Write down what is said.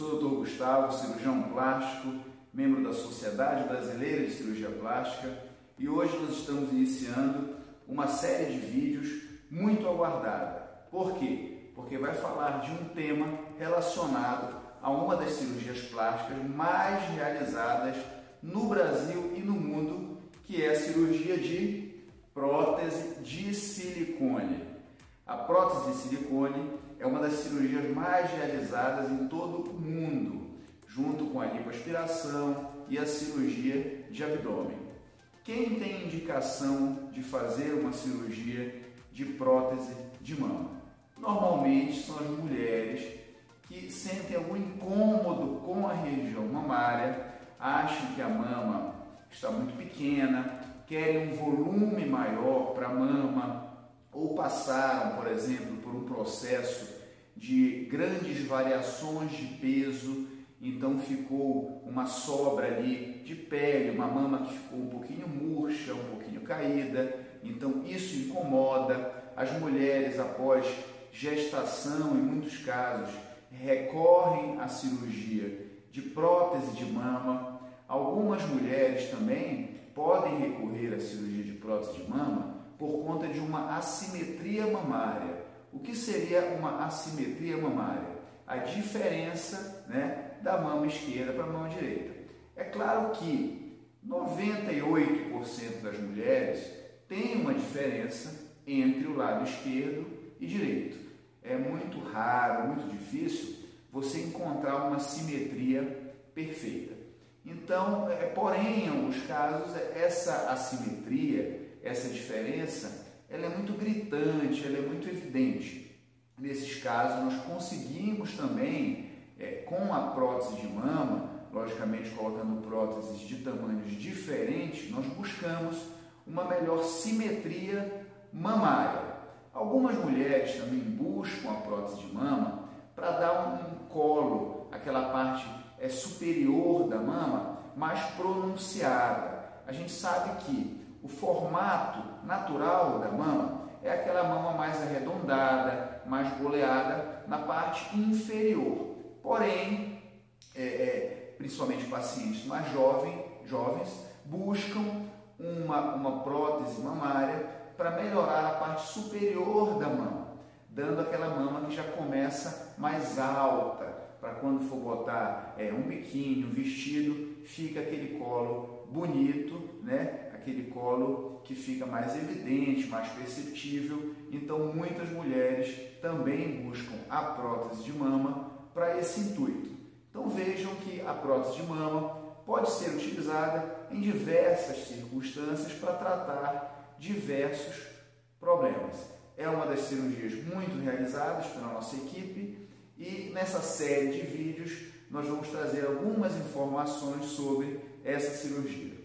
sou o Dr. Gustavo, cirurgião plástico, membro da Sociedade Brasileira de Cirurgia Plástica e hoje nós estamos iniciando uma série de vídeos muito aguardada. Por quê? Porque vai falar de um tema relacionado a uma das cirurgias plásticas mais realizadas no Brasil e no mundo, que é a cirurgia de prótese de silicone. A prótese de silicone é uma das cirurgias mais realizadas em todo o mundo, junto com a lipoaspiração e a cirurgia de abdômen. Quem tem indicação de fazer uma cirurgia de prótese de mama? Normalmente são as mulheres que sentem algum incômodo com a região mamária, acham que a mama está muito pequena, querem um volume maior para a mama, ou passaram, por exemplo, por um processo de grandes variações de peso, então ficou uma sobra ali de pele, uma mama que ficou um pouquinho murcha, um pouquinho caída, então isso incomoda. As mulheres, após gestação, em muitos casos, recorrem à cirurgia de prótese de mama. Algumas mulheres também podem recorrer à cirurgia de prótese de mama por conta de uma assimetria mamária. O que seria uma assimetria mamária? A diferença né, da mama esquerda para a mama direita. É claro que 98% das mulheres têm uma diferença entre o lado esquerdo e direito. É muito raro, muito difícil você encontrar uma simetria perfeita. Então, é, porém, em alguns casos, essa assimetria essa diferença, ela é muito gritante, ela é muito evidente. Nesses casos, nós conseguimos também, é, com a prótese de mama, logicamente colocando próteses de tamanhos diferentes, nós buscamos uma melhor simetria mamária. Algumas mulheres também buscam a prótese de mama para dar um colo, aquela parte é, superior da mama mais pronunciada. A gente sabe que o formato natural da mama é aquela mama mais arredondada, mais goleada na parte inferior. Porém, é, é, principalmente pacientes mais jovem, jovens buscam uma, uma prótese mamária para melhorar a parte superior da mama, dando aquela mama que já começa mais alta, para quando for botar é, um biquíni, um vestido, fica aquele colo bonito, né? Aquele colo que fica mais evidente, mais perceptível. Então, muitas mulheres também buscam a prótese de mama para esse intuito. Então, vejam que a prótese de mama pode ser utilizada em diversas circunstâncias para tratar diversos problemas. É uma das cirurgias muito realizadas pela nossa equipe e nessa série de vídeos nós vamos trazer algumas informações sobre essa cirurgia.